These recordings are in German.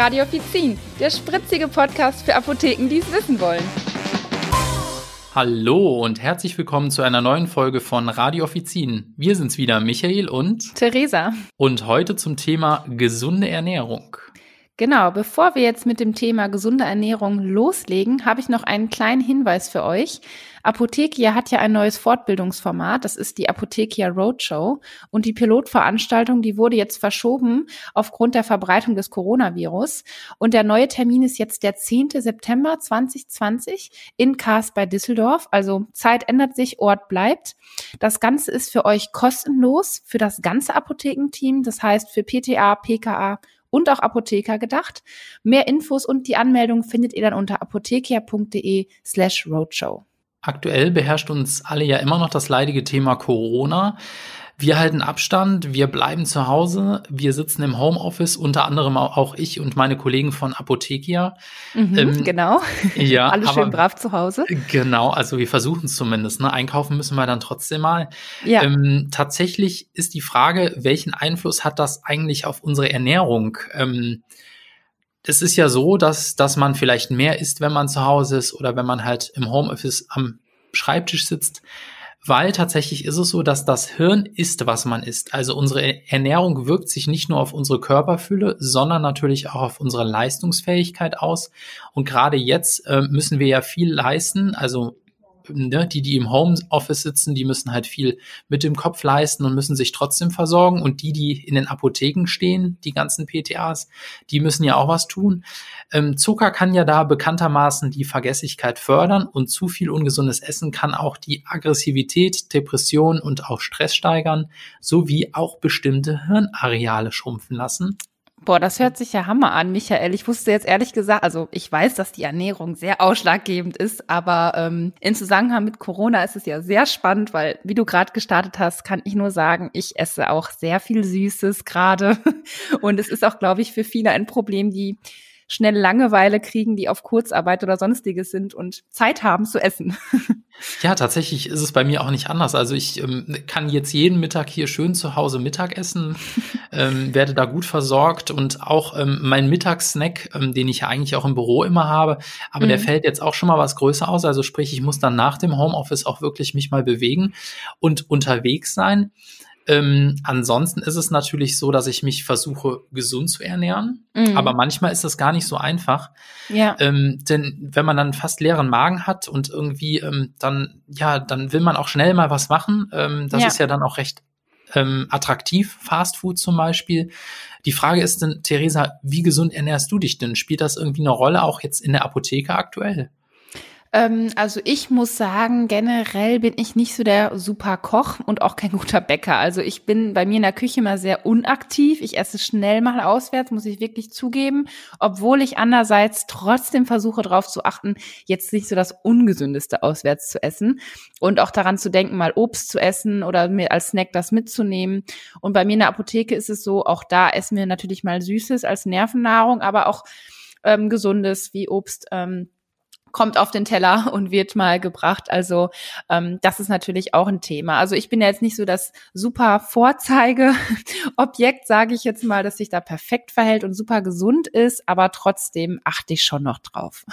Radio Offizin, der spritzige Podcast für Apotheken, die es wissen wollen. Hallo und herzlich willkommen zu einer neuen Folge von Radio Offizin. Wir sind's wieder, Michael und Theresa. Und heute zum Thema gesunde Ernährung. Genau, bevor wir jetzt mit dem Thema gesunde Ernährung loslegen, habe ich noch einen kleinen Hinweis für euch. Apothekia hat ja ein neues Fortbildungsformat, das ist die Apothekia Roadshow und die Pilotveranstaltung, die wurde jetzt verschoben aufgrund der Verbreitung des Coronavirus und der neue Termin ist jetzt der 10. September 2020 in Kars bei Düsseldorf, also Zeit ändert sich, Ort bleibt. Das Ganze ist für euch kostenlos für das ganze Apothekenteam, das heißt für PTA, PKA und auch Apotheker gedacht. Mehr Infos und die Anmeldung findet ihr dann unter apothekia.de slash roadshow. Aktuell beherrscht uns alle ja immer noch das leidige Thema Corona. Wir halten Abstand, wir bleiben zu Hause, wir sitzen im Homeoffice, unter anderem auch ich und meine Kollegen von Apothekia. Mhm, ähm, genau. Ja, alles schön brav zu Hause. Genau, also wir versuchen es zumindest. Ne? Einkaufen müssen wir dann trotzdem mal. Ja. Ähm, tatsächlich ist die Frage, welchen Einfluss hat das eigentlich auf unsere Ernährung? Ähm, es ist ja so, dass, dass man vielleicht mehr isst, wenn man zu Hause ist oder wenn man halt im Homeoffice am Schreibtisch sitzt weil tatsächlich ist es so, dass das Hirn isst, was man isst. Also unsere Ernährung wirkt sich nicht nur auf unsere Körperfülle, sondern natürlich auch auf unsere Leistungsfähigkeit aus. Und gerade jetzt äh, müssen wir ja viel leisten. Also ne, die, die im Homeoffice sitzen, die müssen halt viel mit dem Kopf leisten und müssen sich trotzdem versorgen. Und die, die in den Apotheken stehen, die ganzen PTAs, die müssen ja auch was tun. Ähm, Zucker kann ja da bekanntermaßen die Vergessigkeit fördern und zu viel ungesundes Essen kann auch die Aggressivität, Depression und auch Stress steigern, sowie auch bestimmte Hirnareale schrumpfen lassen. Boah, das hört sich ja Hammer an, Michael. Ich wusste jetzt ehrlich gesagt, also ich weiß, dass die Ernährung sehr ausschlaggebend ist, aber ähm, in Zusammenhang mit Corona ist es ja sehr spannend, weil, wie du gerade gestartet hast, kann ich nur sagen, ich esse auch sehr viel Süßes gerade. Und es ist auch, glaube ich, für viele ein Problem, die schnell Langeweile kriegen, die auf Kurzarbeit oder sonstiges sind und Zeit haben zu essen. Ja, tatsächlich ist es bei mir auch nicht anders. Also ich ähm, kann jetzt jeden Mittag hier schön zu Hause Mittag essen, ähm, werde da gut versorgt und auch ähm, mein Mittagssnack, ähm, den ich ja eigentlich auch im Büro immer habe, aber mhm. der fällt jetzt auch schon mal was größer aus. Also sprich, ich muss dann nach dem Homeoffice auch wirklich mich mal bewegen und unterwegs sein. Ähm, ansonsten ist es natürlich so, dass ich mich versuche, gesund zu ernähren. Mhm. Aber manchmal ist das gar nicht so einfach. Ja. Ähm, denn wenn man dann fast leeren Magen hat und irgendwie ähm, dann, ja, dann will man auch schnell mal was machen. Ähm, das ja. ist ja dann auch recht ähm, attraktiv, Fast Food zum Beispiel. Die Frage ist denn, Theresa, wie gesund ernährst du dich denn? Spielt das irgendwie eine Rolle auch jetzt in der Apotheke aktuell? Ähm, also ich muss sagen, generell bin ich nicht so der super Koch und auch kein guter Bäcker. Also ich bin bei mir in der Küche immer sehr unaktiv. Ich esse schnell mal auswärts, muss ich wirklich zugeben, obwohl ich andererseits trotzdem versuche darauf zu achten, jetzt nicht so das ungesündeste auswärts zu essen und auch daran zu denken, mal Obst zu essen oder mir als Snack das mitzunehmen. Und bei mir in der Apotheke ist es so, auch da essen wir natürlich mal Süßes als Nervennahrung, aber auch ähm, Gesundes wie Obst. Ähm, kommt auf den Teller und wird mal gebracht. Also ähm, das ist natürlich auch ein Thema. Also ich bin ja jetzt nicht so das super Vorzeigeobjekt, sage ich jetzt mal, dass sich da perfekt verhält und super gesund ist, aber trotzdem achte ich schon noch drauf.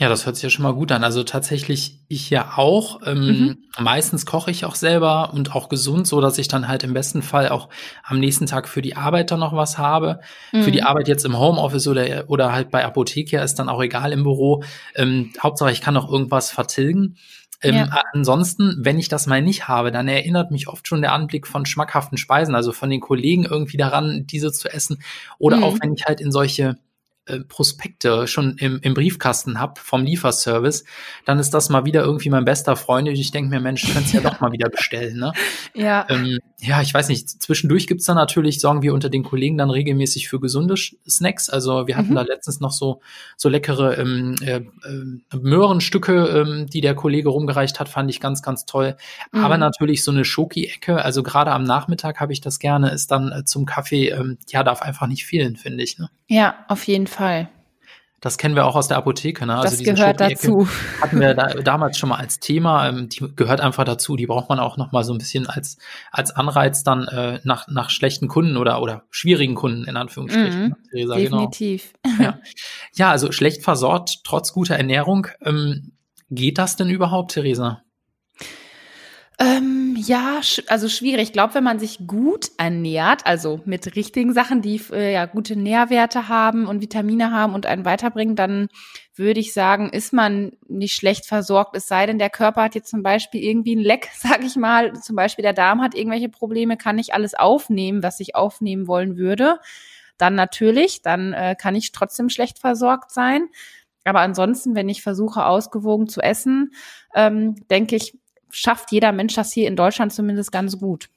Ja, das hört sich ja schon mal gut an. Also tatsächlich ich ja auch. Ähm, mhm. Meistens koche ich auch selber und auch gesund, so dass ich dann halt im besten Fall auch am nächsten Tag für die Arbeit dann noch was habe. Mhm. Für die mhm. Arbeit jetzt im Homeoffice oder, oder halt bei Apothekia ist dann auch egal im Büro. Ähm, Hauptsache ich kann noch irgendwas vertilgen. Ähm, ja. Ansonsten, wenn ich das mal nicht habe, dann erinnert mich oft schon der Anblick von schmackhaften Speisen, also von den Kollegen irgendwie daran, diese zu essen. Oder mhm. auch wenn ich halt in solche äh, Prospekte schon im, im Briefkasten habe vom Lieferservice, dann ist das mal wieder irgendwie mein bester Freund und ich denke mir, Mensch, könntest ja doch mal wieder bestellen. Ne? Ja. Ähm, ja, ich weiß nicht, zwischendurch gibt's dann natürlich, sorgen wir unter den Kollegen dann regelmäßig für gesunde Snacks. Also wir hatten mhm. da letztens noch so, so leckere ähm, äh, äh, Möhrenstücke, ähm, die der Kollege rumgereicht hat, fand ich ganz, ganz toll. Mhm. Aber natürlich so eine Schoki-Ecke, also gerade am Nachmittag habe ich das gerne, ist dann äh, zum Kaffee, ähm, ja, darf einfach nicht fehlen, finde ich. Ne? Ja, auf jeden Fall. Das kennen wir auch aus der Apotheke. Ne? Also das gehört dazu. Hatten wir da, damals schon mal als Thema. Ähm, die gehört einfach dazu. Die braucht man auch noch mal so ein bisschen als als Anreiz dann äh, nach nach schlechten Kunden oder oder schwierigen Kunden in Anführungsstrichen. Mhm, Theresa, genau. definitiv. Genau. Ja. ja, also schlecht versorgt trotz guter Ernährung. Ähm, geht das denn überhaupt, Theresa? Ähm, ja, also schwierig. Ich glaube, wenn man sich gut ernährt, also mit richtigen Sachen, die äh, ja gute Nährwerte haben und Vitamine haben und einen weiterbringen, dann würde ich sagen, ist man nicht schlecht versorgt. Es sei denn, der Körper hat jetzt zum Beispiel irgendwie ein Leck, sag ich mal. Zum Beispiel der Darm hat irgendwelche Probleme, kann nicht alles aufnehmen, was ich aufnehmen wollen würde. Dann natürlich, dann äh, kann ich trotzdem schlecht versorgt sein. Aber ansonsten, wenn ich versuche, ausgewogen zu essen, ähm, denke ich, schafft jeder Mensch das hier in Deutschland zumindest ganz gut.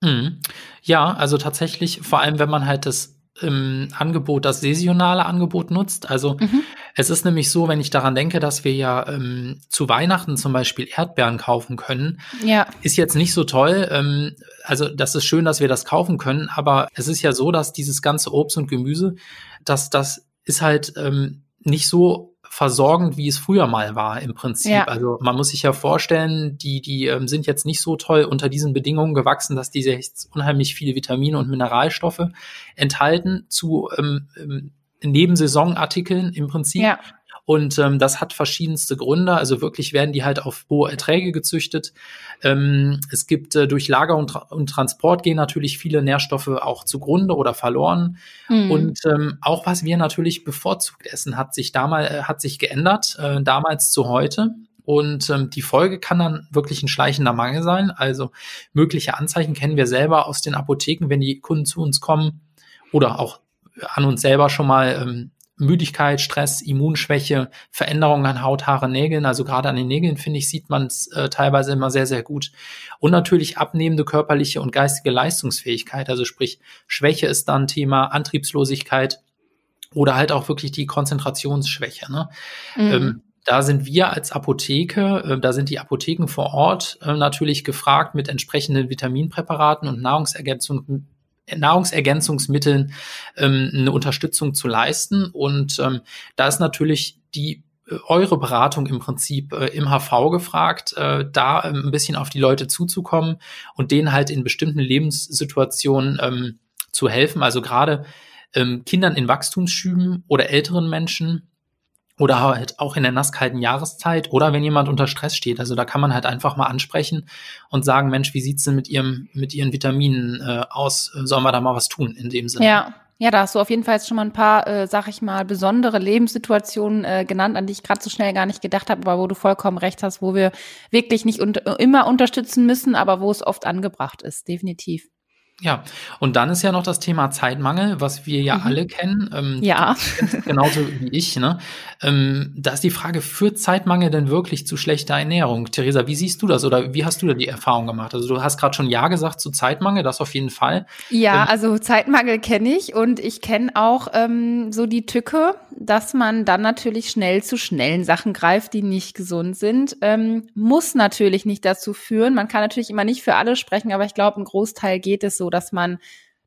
Mhm. Ja, also tatsächlich, vor allem wenn man halt das ähm, Angebot, das saisonale Angebot nutzt. Also mhm. es ist nämlich so, wenn ich daran denke, dass wir ja ähm, zu Weihnachten zum Beispiel Erdbeeren kaufen können, ja. ist jetzt nicht so toll. Ähm, also das ist schön, dass wir das kaufen können, aber es ist ja so, dass dieses ganze Obst und Gemüse, dass das ist halt ähm, nicht so versorgend, wie es früher mal war im Prinzip. Ja. Also man muss sich ja vorstellen, die, die ähm, sind jetzt nicht so toll unter diesen Bedingungen gewachsen, dass diese jetzt unheimlich viele Vitamine und Mineralstoffe enthalten zu ähm, ähm Nebensaisonartikeln im Prinzip. Ja. Und ähm, das hat verschiedenste Gründe. Also wirklich werden die halt auf hohe Erträge gezüchtet. Ähm, es gibt äh, durch Lager und, Tra und, Transport gehen natürlich viele Nährstoffe auch zugrunde oder verloren. Mhm. Und ähm, auch was wir natürlich bevorzugt essen, hat sich damals äh, hat sich geändert, äh, damals zu heute. Und ähm, die Folge kann dann wirklich ein schleichender Mangel sein. Also mögliche Anzeichen kennen wir selber aus den Apotheken, wenn die Kunden zu uns kommen oder auch an uns selber schon mal ähm, Müdigkeit, Stress, Immunschwäche, Veränderungen an Haut, Haare, Nägeln. Also gerade an den Nägeln, finde ich, sieht man es äh, teilweise immer sehr, sehr gut. Und natürlich abnehmende körperliche und geistige Leistungsfähigkeit. Also sprich, Schwäche ist dann Thema, Antriebslosigkeit oder halt auch wirklich die Konzentrationsschwäche. Ne? Mhm. Ähm, da sind wir als Apotheke, äh, da sind die Apotheken vor Ort äh, natürlich gefragt mit entsprechenden Vitaminpräparaten und Nahrungsergänzungen, Nahrungsergänzungsmitteln ähm, eine Unterstützung zu leisten. Und ähm, da ist natürlich die äh, eure Beratung im Prinzip äh, im HV gefragt, äh, da ähm, ein bisschen auf die Leute zuzukommen und denen halt in bestimmten Lebenssituationen ähm, zu helfen. Also gerade ähm, Kindern in Wachstumsschüben oder älteren Menschen, oder halt auch in der nasskalten Jahreszeit oder wenn jemand unter Stress steht. Also da kann man halt einfach mal ansprechen und sagen, Mensch, wie sieht's denn mit ihrem, mit ihren Vitaminen äh, aus? Sollen wir da mal was tun in dem Sinne? Ja. Ja, da hast du auf jeden Fall jetzt schon mal ein paar, äh, sag ich mal, besondere Lebenssituationen äh, genannt, an die ich gerade so schnell gar nicht gedacht habe, aber wo du vollkommen recht hast, wo wir wirklich nicht un immer unterstützen müssen, aber wo es oft angebracht ist, definitiv. Ja, und dann ist ja noch das Thema Zeitmangel, was wir ja mhm. alle kennen. Ähm, ja. Genauso wie ich. Ne? Ähm, da ist die Frage, führt Zeitmangel denn wirklich zu schlechter Ernährung? Theresa, wie siehst du das oder wie hast du da die Erfahrung gemacht? Also du hast gerade schon Ja gesagt zu Zeitmangel, das auf jeden Fall. Ja, ähm, also Zeitmangel kenne ich und ich kenne auch ähm, so die Tücke, dass man dann natürlich schnell zu schnellen Sachen greift, die nicht gesund sind. Ähm, muss natürlich nicht dazu führen. Man kann natürlich immer nicht für alle sprechen, aber ich glaube, ein Großteil geht es so so, dass man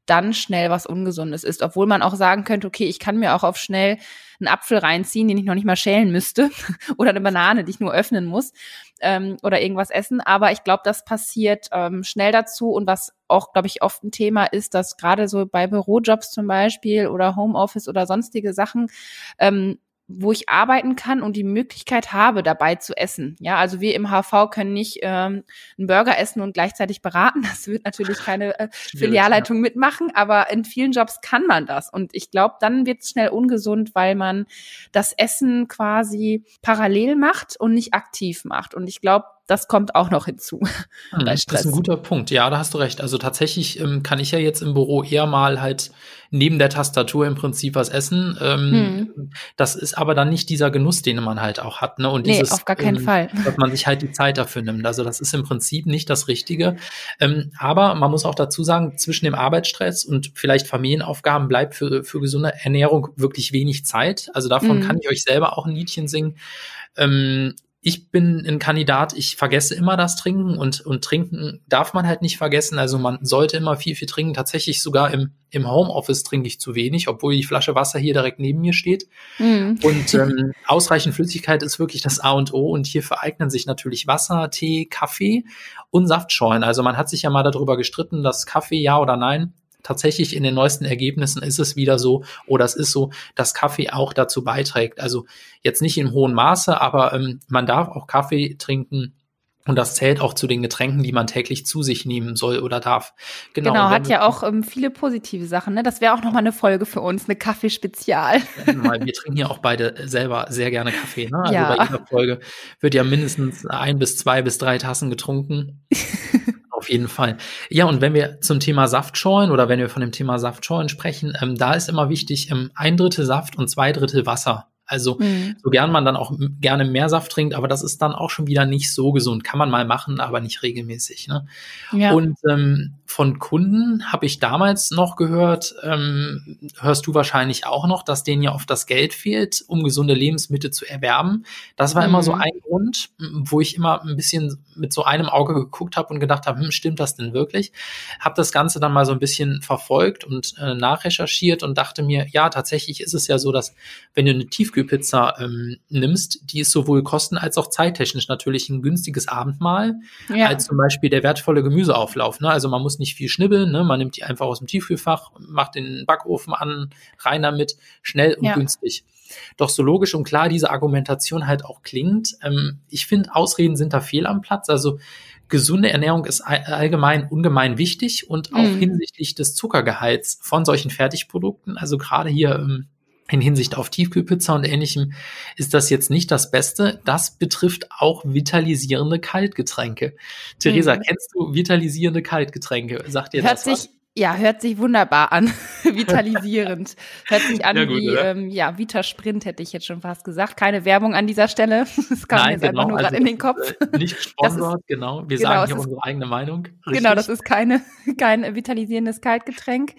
dann schnell was Ungesundes isst, obwohl man auch sagen könnte, okay, ich kann mir auch auf schnell einen Apfel reinziehen, den ich noch nicht mal schälen müsste, oder eine Banane, die ich nur öffnen muss, ähm, oder irgendwas essen. Aber ich glaube, das passiert ähm, schnell dazu und was auch, glaube ich, oft ein Thema ist, dass gerade so bei Bürojobs zum Beispiel oder Homeoffice oder sonstige Sachen ähm, wo ich arbeiten kann und die Möglichkeit habe, dabei zu essen. Ja, also wir im HV können nicht ähm, einen Burger essen und gleichzeitig beraten. Das wird natürlich keine äh, Filialleitung ja. mitmachen, aber in vielen Jobs kann man das. Und ich glaube, dann wird es schnell ungesund, weil man das Essen quasi parallel macht und nicht aktiv macht. Und ich glaube, das kommt auch noch hinzu. Hm, das ist ein guter Punkt. Ja, da hast du recht. Also tatsächlich ähm, kann ich ja jetzt im Büro eher mal halt neben der Tastatur im Prinzip was essen. Ähm, hm. Das ist aber dann nicht dieser Genuss, den man halt auch hat. Ne? Und nee, dieses, auf gar keinen ähm, Fall. Dass man sich halt die Zeit dafür nimmt. Also das ist im Prinzip nicht das Richtige. Ähm, aber man muss auch dazu sagen, zwischen dem Arbeitsstress und vielleicht Familienaufgaben bleibt für, für gesunde Ernährung wirklich wenig Zeit. Also davon hm. kann ich euch selber auch ein Liedchen singen. Ich bin ein Kandidat, ich vergesse immer das Trinken und, und trinken darf man halt nicht vergessen. Also man sollte immer viel, viel trinken. Tatsächlich sogar im, im Homeoffice trinke ich zu wenig, obwohl die Flasche Wasser hier direkt neben mir steht. Mhm. Und ähm, ausreichend Flüssigkeit ist wirklich das A und O. Und hier vereignen sich natürlich Wasser, Tee, Kaffee und Saftschorlen. Also man hat sich ja mal darüber gestritten, dass Kaffee ja oder nein tatsächlich in den neuesten Ergebnissen ist es wieder so, oder es ist so, dass Kaffee auch dazu beiträgt. Also jetzt nicht im hohen Maße, aber ähm, man darf auch Kaffee trinken, und das zählt auch zu den Getränken, die man täglich zu sich nehmen soll oder darf. Genau, genau hat ja auch ähm, viele positive Sachen. Ne? Das wäre auch nochmal eine Folge für uns, eine Kaffeespezial. wir trinken ja auch beide selber sehr gerne Kaffee. Ne? Also ja. bei jeder Folge wird ja mindestens ein bis zwei bis drei Tassen getrunken. Auf jeden Fall. Ja, und wenn wir zum Thema Saftschorlen oder wenn wir von dem Thema Saftschorlen sprechen, ähm, da ist immer wichtig, ähm, ein Drittel Saft und zwei Drittel Wasser. Also mhm. so gern man dann auch gerne mehr Saft trinkt, aber das ist dann auch schon wieder nicht so gesund. Kann man mal machen, aber nicht regelmäßig. Ne? Ja. Und ähm, von Kunden habe ich damals noch gehört, ähm, hörst du wahrscheinlich auch noch, dass denen ja oft das Geld fehlt, um gesunde Lebensmittel zu erwerben. Das war mhm. immer so mhm. ein Grund, wo ich immer ein bisschen mit so einem Auge geguckt habe und gedacht habe, hm, stimmt das denn wirklich? Habe das Ganze dann mal so ein bisschen verfolgt und äh, nachrecherchiert und dachte mir, ja, tatsächlich ist es ja so, dass wenn du eine Tiefkühl Tiefkühlpizza ähm, nimmst, die ist sowohl kosten- als auch zeittechnisch natürlich ein günstiges Abendmahl, ja. als zum Beispiel der wertvolle Gemüseauflauf. Ne? Also man muss nicht viel schnibbeln, ne? man nimmt die einfach aus dem Tiefkühlfach, macht den Backofen an, rein damit, schnell und ja. günstig. Doch so logisch und klar diese Argumentation halt auch klingt, ähm, ich finde, Ausreden sind da fehl am Platz. Also gesunde Ernährung ist allgemein ungemein wichtig und auch mm. hinsichtlich des Zuckergehalts von solchen Fertigprodukten. Also gerade hier ähm, in Hinsicht auf Tiefkühlpizza und ähnlichem ist das jetzt nicht das Beste. Das betrifft auch vitalisierende Kaltgetränke. Theresa, mhm. kennst du vitalisierende Kaltgetränke? Sagt dir Hört das was? Ja, hört sich wunderbar an. Vitalisierend. hört sich an ja, gut, wie ähm, ja, Vita Sprint, hätte ich jetzt schon fast gesagt. Keine Werbung an dieser Stelle. Das kam Nein, jetzt genau, einfach nur also gerade in den Kopf. Äh, nicht gesponsert, genau. Wir genau, sagen hier unsere eigene Meinung. Richtig. Genau, das ist keine, kein vitalisierendes Kaltgetränk.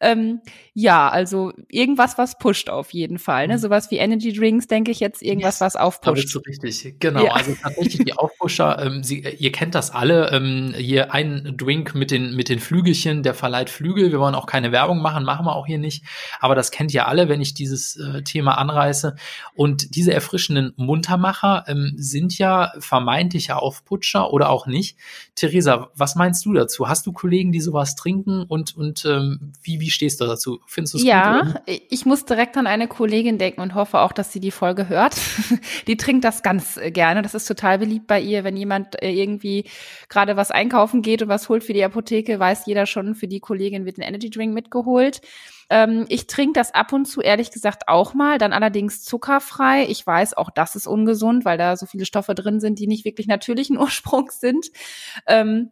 Ähm, ja, also irgendwas, was pusht auf jeden Fall. Ne? Mhm. Sowas wie Energy Drinks, denke ich jetzt, irgendwas, yes, was aufpusht. Da bist richtig. Genau, ja. also tatsächlich die Aufpusher, ähm, Sie, ihr kennt das alle. Ähm, hier ein Drink mit den, mit den Flügelchen, der verleiht Flügel. Wir wollen auch keine Werbung machen, machen wir auch hier nicht. Aber das kennt ihr alle, wenn ich dieses äh, Thema anreiße. Und diese erfrischenden Muntermacher ähm, sind ja vermeintliche Aufputscher oder auch nicht. Theresa, was meinst du dazu? Hast du Kollegen, die sowas trinken und, und ähm, wie, wie stehst du dazu? Findest du es ja, gut? Ja, ich muss direkt an eine Kollegin denken und hoffe auch, dass sie die Folge hört. die trinkt das ganz äh, gerne. Das ist total beliebt bei ihr, wenn jemand äh, irgendwie gerade was einkaufen geht und was holt für die Apotheke, weiß jeder schon, für die Kollegin wird ein Energy Drink mitgeholt. Ähm, ich trinke das ab und zu, ehrlich gesagt, auch mal, dann allerdings zuckerfrei. Ich weiß, auch das ist ungesund, weil da so viele Stoffe drin sind, die nicht wirklich natürlichen Ursprungs sind. Ähm,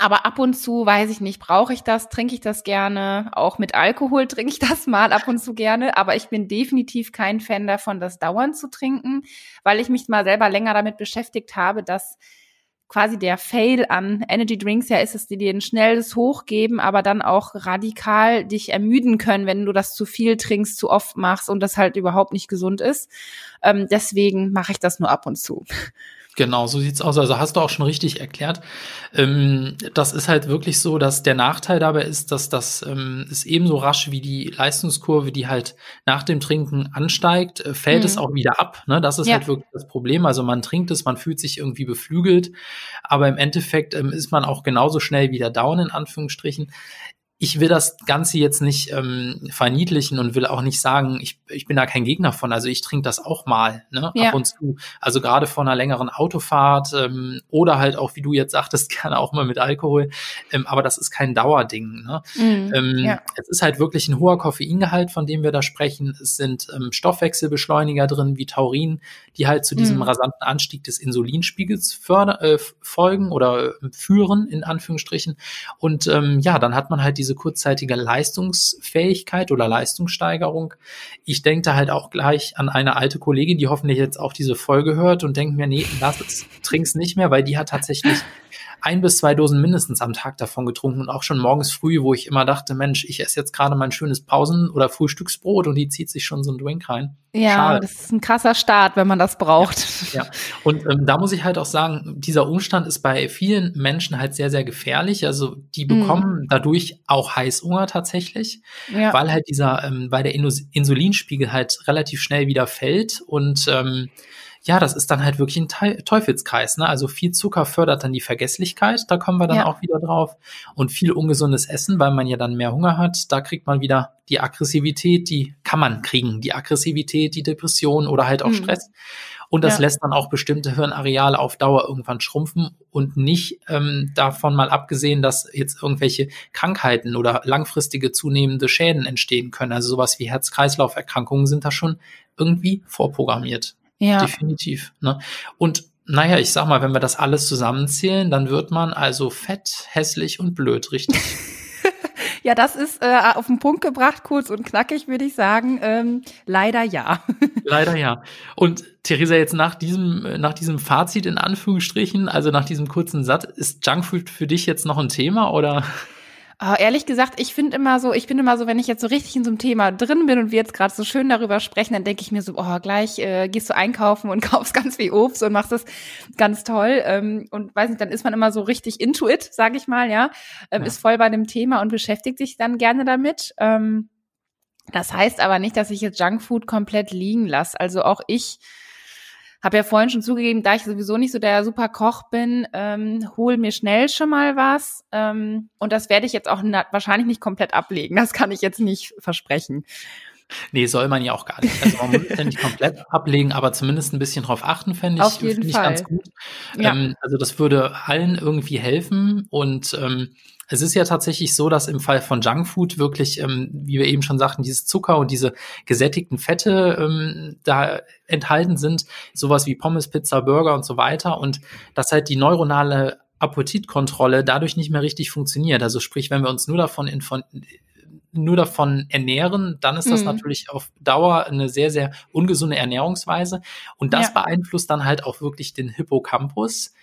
aber ab und zu, weiß ich nicht, brauche ich das, trinke ich das gerne. Auch mit Alkohol trinke ich das mal ab und zu gerne. Aber ich bin definitiv kein Fan davon, das dauernd zu trinken, weil ich mich mal selber länger damit beschäftigt habe, dass quasi der Fail an Energy Drinks ja ist, dass die dir ein schnelles Hochgeben, aber dann auch radikal dich ermüden können, wenn du das zu viel trinkst, zu oft machst und das halt überhaupt nicht gesund ist. Ähm, deswegen mache ich das nur ab und zu. Genau, so sieht's aus. Also hast du auch schon richtig erklärt. Ähm, das ist halt wirklich so, dass der Nachteil dabei ist, dass das ähm, ist ebenso rasch wie die Leistungskurve, die halt nach dem Trinken ansteigt, äh, fällt mhm. es auch wieder ab. Ne? Das ist ja. halt wirklich das Problem. Also man trinkt es, man fühlt sich irgendwie beflügelt, aber im Endeffekt ähm, ist man auch genauso schnell wieder down in Anführungsstrichen ich will das Ganze jetzt nicht ähm, verniedlichen und will auch nicht sagen, ich, ich bin da kein Gegner von. Also ich trinke das auch mal, ne? Ja. Ab und zu. Also gerade vor einer längeren Autofahrt ähm, oder halt auch, wie du jetzt sagtest, gerne auch mal mit Alkohol. Ähm, aber das ist kein Dauerding. Ne? Mhm, ähm, ja. Es ist halt wirklich ein hoher Koffeingehalt, von dem wir da sprechen. Es sind ähm, Stoffwechselbeschleuniger drin, wie Taurin, die halt zu diesem mhm. rasanten Anstieg des Insulinspiegels förder, äh, folgen oder äh, führen, in Anführungsstrichen. Und ähm, ja, dann hat man halt diese kurzzeitige Leistungsfähigkeit oder Leistungssteigerung. Ich denke da halt auch gleich an eine alte Kollegin, die hoffentlich jetzt auch diese Folge hört und denkt mir, nee, lass es, trink's nicht mehr, weil die hat tatsächlich ein bis zwei Dosen mindestens am Tag davon getrunken und auch schon morgens früh, wo ich immer dachte, Mensch, ich esse jetzt gerade mein schönes Pausen- oder Frühstücksbrot und die zieht sich schon so ein Drink rein. Ja, Schade. das ist ein krasser Start, wenn man das braucht. Ja, ja. und ähm, da muss ich halt auch sagen, dieser Umstand ist bei vielen Menschen halt sehr, sehr gefährlich. Also die mhm. bekommen mm. dadurch auch Heißhunger tatsächlich, ja. weil halt dieser, ähm, weil der Insulinspiegel halt relativ schnell wieder fällt und ähm, ja, das ist dann halt wirklich ein Teufelskreis. Ne? Also viel Zucker fördert dann die Vergesslichkeit, da kommen wir dann ja. auch wieder drauf. Und viel ungesundes Essen, weil man ja dann mehr Hunger hat, da kriegt man wieder die Aggressivität, die kann man kriegen. Die Aggressivität, die Depression oder halt auch mhm. Stress. Und das ja. lässt dann auch bestimmte Hirnareale auf Dauer irgendwann schrumpfen und nicht ähm, davon mal abgesehen, dass jetzt irgendwelche Krankheiten oder langfristige zunehmende Schäden entstehen können. Also sowas wie Herz-Kreislauf-Erkrankungen sind da schon irgendwie vorprogrammiert. Ja. Definitiv. Ne? Und naja, ich sag mal, wenn wir das alles zusammenzählen, dann wird man also fett, hässlich und blöd, richtig? ja, das ist äh, auf den Punkt gebracht, kurz und knackig, würde ich sagen. Ähm, leider ja. leider ja. Und Theresa, jetzt nach diesem, nach diesem Fazit in Anführungsstrichen, also nach diesem kurzen Satz, ist Junkfood für dich jetzt noch ein Thema oder? Oh, ehrlich gesagt, ich finde immer so, ich bin immer so, wenn ich jetzt so richtig in so einem Thema drin bin und wir jetzt gerade so schön darüber sprechen, dann denke ich mir so, oh, gleich äh, gehst du einkaufen und kaufst ganz viel Obst und machst das ganz toll. Ähm, und weiß nicht, dann ist man immer so richtig into it, sag ich mal, ja. Ähm, ja. Ist voll bei dem Thema und beschäftigt sich dann gerne damit. Ähm, das heißt aber nicht, dass ich jetzt Junkfood komplett liegen lasse. Also auch ich habe ja vorhin schon zugegeben, da ich sowieso nicht so der super Koch bin, ähm, hol mir schnell schon mal was. Ähm, und das werde ich jetzt auch wahrscheinlich nicht komplett ablegen. Das kann ich jetzt nicht versprechen. Nee, soll man ja auch gar nicht. Also man muss ja nicht komplett ablegen, aber zumindest ein bisschen drauf achten, fände ich, Auf jeden ich Fall. ganz gut. Ja. Ähm, also das würde allen irgendwie helfen und ähm, es ist ja tatsächlich so, dass im Fall von Junkfood wirklich, ähm, wie wir eben schon sagten, dieses Zucker und diese gesättigten Fette ähm, da enthalten sind, sowas wie Pommes, Pizza, Burger und so weiter und dass halt die neuronale Appetitkontrolle dadurch nicht mehr richtig funktioniert. Also sprich, wenn wir uns nur davon nur davon ernähren, dann ist das mhm. natürlich auf Dauer eine sehr, sehr ungesunde Ernährungsweise. Und das ja. beeinflusst dann halt auch wirklich den Hippocampus.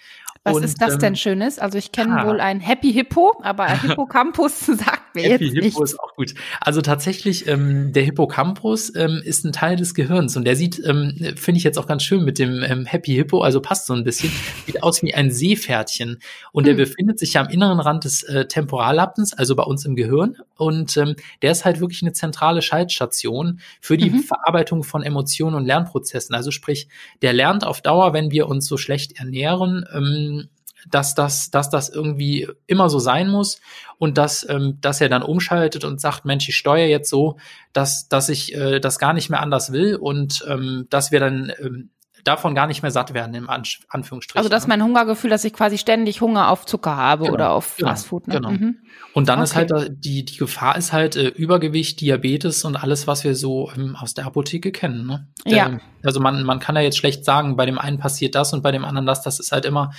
Was und, ist das ähm, denn Schönes? Also ich kenne ah, wohl ein Happy Hippo, aber Hippocampus sagt mir Happy jetzt Hippo nichts. ist auch gut. Also tatsächlich, ähm, der Hippocampus ähm, ist ein Teil des Gehirns und der sieht, ähm, finde ich jetzt auch ganz schön mit dem ähm, Happy Hippo, also passt so ein bisschen, sieht aus wie ein Seepferdchen und der hm. befindet sich ja am inneren Rand des äh, Temporallappens, also bei uns im Gehirn und ähm, der ist halt wirklich eine zentrale Schaltstation für die mhm. Verarbeitung von Emotionen und Lernprozessen. Also sprich, der lernt auf Dauer, wenn wir uns so schlecht ernähren, ähm, dass das, dass das irgendwie immer so sein muss und dass, ähm, dass er dann umschaltet und sagt, Mensch, ich steuere jetzt so, dass, dass ich äh, das gar nicht mehr anders will und ähm, dass wir dann ähm, davon gar nicht mehr satt werden, im An Anführungsstrichen. Also dass ne? mein Hungergefühl, dass ich quasi ständig Hunger auf Zucker habe genau, oder auf genau, Fastfood. Ne? Genau. Mhm. Und dann okay. ist halt die, die Gefahr ist halt äh, Übergewicht, Diabetes und alles, was wir so ähm, aus der Apotheke kennen. Ne? Der, ja. Also man, man kann ja jetzt schlecht sagen, bei dem einen passiert das und bei dem anderen das. Das ist halt immer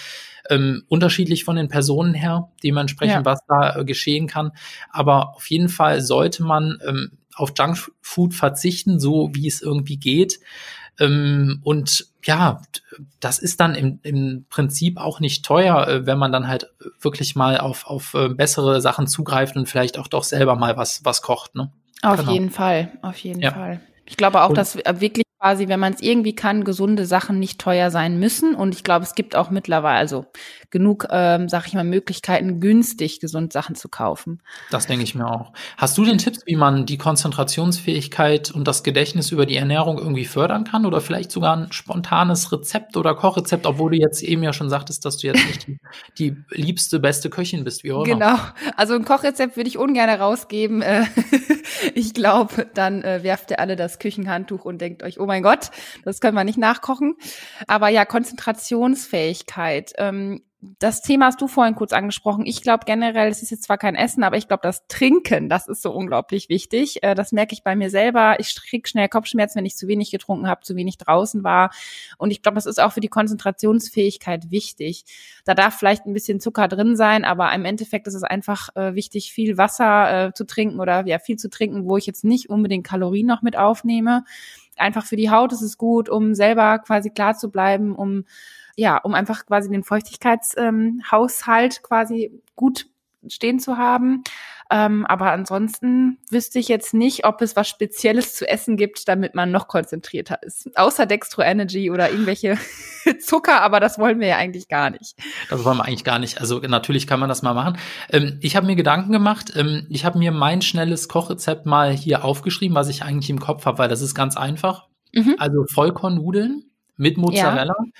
ähm, unterschiedlich von den Personen her, dementsprechend, ja. was da äh, geschehen kann. Aber auf jeden Fall sollte man ähm, auf Junkfood verzichten, so wie es irgendwie geht. Ähm, und ja, das ist dann im, im Prinzip auch nicht teuer, äh, wenn man dann halt wirklich mal auf, auf äh, bessere Sachen zugreift und vielleicht auch doch selber mal was, was kocht. Ne? Auf genau. jeden Fall, auf jeden ja. Fall. Ich glaube auch, und, dass wirklich quasi, wenn man es irgendwie kann, gesunde Sachen nicht teuer sein müssen. Und ich glaube, es gibt auch mittlerweile also genug, ähm, sag ich mal, Möglichkeiten, günstig gesund Sachen zu kaufen. Das denke ich mir auch. Hast du den Tipps, wie man die Konzentrationsfähigkeit und das Gedächtnis über die Ernährung irgendwie fördern kann? Oder vielleicht sogar ein spontanes Rezept oder Kochrezept, obwohl du jetzt eben ja schon sagtest, dass du jetzt nicht die, die liebste, beste Köchin bist, wie auch immer. Genau. Also ein Kochrezept würde ich ungern rausgeben. Äh, ich glaube, dann äh, werft ihr alle das Küchenhandtuch und denkt euch, oh mein Gott, das können wir nicht nachkochen. Aber ja, Konzentrationsfähigkeit. Ähm, das Thema hast du vorhin kurz angesprochen. Ich glaube generell, es ist jetzt zwar kein Essen, aber ich glaube, das Trinken, das ist so unglaublich wichtig. Äh, das merke ich bei mir selber. Ich kriege schnell Kopfschmerzen, wenn ich zu wenig getrunken habe, zu wenig draußen war. Und ich glaube, das ist auch für die Konzentrationsfähigkeit wichtig. Da darf vielleicht ein bisschen Zucker drin sein, aber im Endeffekt ist es einfach äh, wichtig, viel Wasser äh, zu trinken oder ja, viel zu trinken, wo ich jetzt nicht unbedingt Kalorien noch mit aufnehme. Einfach für die Haut ist es gut, um selber quasi klar zu bleiben, um ja, um einfach quasi den Feuchtigkeitshaushalt ähm, quasi gut stehen zu haben. Ähm, aber ansonsten wüsste ich jetzt nicht, ob es was Spezielles zu essen gibt, damit man noch konzentrierter ist. Außer Dextro Energy oder irgendwelche Zucker, aber das wollen wir ja eigentlich gar nicht. Das wollen wir eigentlich gar nicht. Also natürlich kann man das mal machen. Ähm, ich habe mir Gedanken gemacht. Ähm, ich habe mir mein schnelles Kochrezept mal hier aufgeschrieben, was ich eigentlich im Kopf habe, weil das ist ganz einfach. Mhm. Also Vollkornnudeln mit Mozzarella. Ja.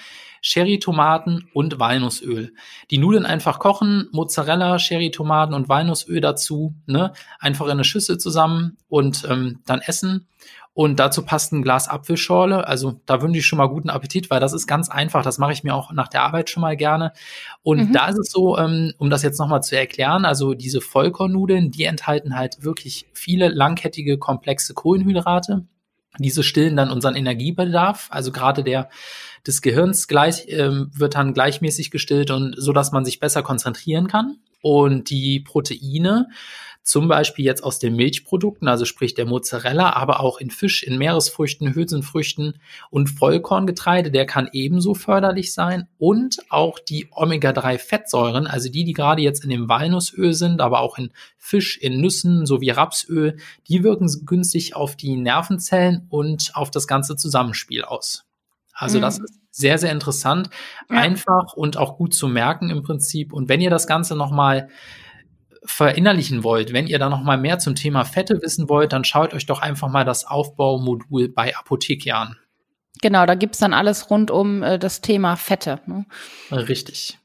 Cherry-Tomaten und Walnussöl. Die Nudeln einfach kochen, Mozzarella, Cherry-Tomaten und Walnussöl dazu, ne? Einfach in eine Schüssel zusammen und ähm, dann essen. Und dazu passt ein Glas Apfelschorle. Also da wünsche ich schon mal guten Appetit, weil das ist ganz einfach. Das mache ich mir auch nach der Arbeit schon mal gerne. Und mhm. da ist es so, ähm, um das jetzt nochmal zu erklären, also diese Vollkornnudeln, die enthalten halt wirklich viele langkettige, komplexe Kohlenhydrate. Diese stillen dann unseren Energiebedarf, also gerade der des Gehirns gleich ähm, wird dann gleichmäßig gestillt und so, dass man sich besser konzentrieren kann. Und die Proteine, zum Beispiel jetzt aus den Milchprodukten, also sprich der Mozzarella, aber auch in Fisch, in Meeresfrüchten, Hülsenfrüchten und Vollkorngetreide, der kann ebenso förderlich sein. Und auch die Omega-3-Fettsäuren, also die, die gerade jetzt in dem Walnussöl sind, aber auch in Fisch, in Nüssen sowie Rapsöl, die wirken günstig auf die Nervenzellen und auf das ganze Zusammenspiel aus. Also mhm. das ist sehr, sehr interessant, ja. einfach und auch gut zu merken im Prinzip. Und wenn ihr das Ganze nochmal verinnerlichen wollt, wenn ihr da noch mal mehr zum Thema Fette wissen wollt, dann schaut euch doch einfach mal das Aufbaumodul bei Apotheke an. Genau, da gibt's dann alles rund um äh, das Thema Fette. Ne? Richtig.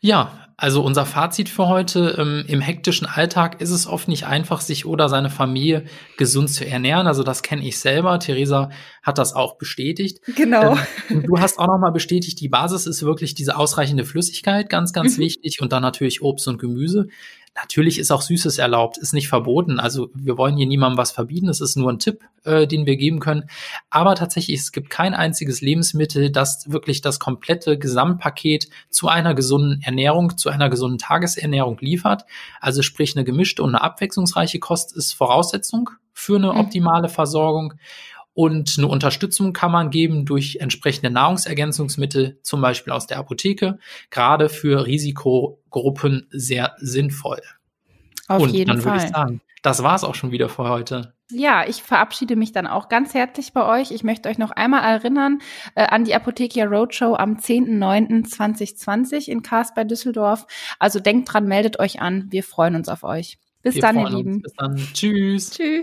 Ja, also unser Fazit für heute, ähm, im hektischen Alltag ist es oft nicht einfach, sich oder seine Familie gesund zu ernähren. Also das kenne ich selber. Theresa hat das auch bestätigt. Genau. Ähm, du hast auch nochmal bestätigt, die Basis ist wirklich diese ausreichende Flüssigkeit, ganz, ganz mhm. wichtig. Und dann natürlich Obst und Gemüse. Natürlich ist auch Süßes erlaubt, ist nicht verboten. Also wir wollen hier niemandem was verbieten. Es ist nur ein Tipp, äh, den wir geben können. Aber tatsächlich, es gibt kein einziges Lebensmittel, das wirklich das komplette Gesamtpaket zu einer gesunden Ernährung, zu einer gesunden Tagesernährung liefert. Also sprich, eine gemischte und eine abwechslungsreiche Kost ist Voraussetzung für eine mhm. optimale Versorgung. Und eine Unterstützung kann man geben durch entsprechende Nahrungsergänzungsmittel, zum Beispiel aus der Apotheke, gerade für Risikogruppen sehr sinnvoll. Auf Und jeden dann Fall. würde ich sagen, das war's auch schon wieder für heute. Ja, ich verabschiede mich dann auch ganz herzlich bei euch. Ich möchte euch noch einmal erinnern äh, an die Apothekia Roadshow am 10.09.2020 in Kars bei Düsseldorf. Also denkt dran, meldet euch an. Wir freuen uns auf euch. Bis wir dann, ihr Lieben. Bis dann. Tschüss. Tschüss.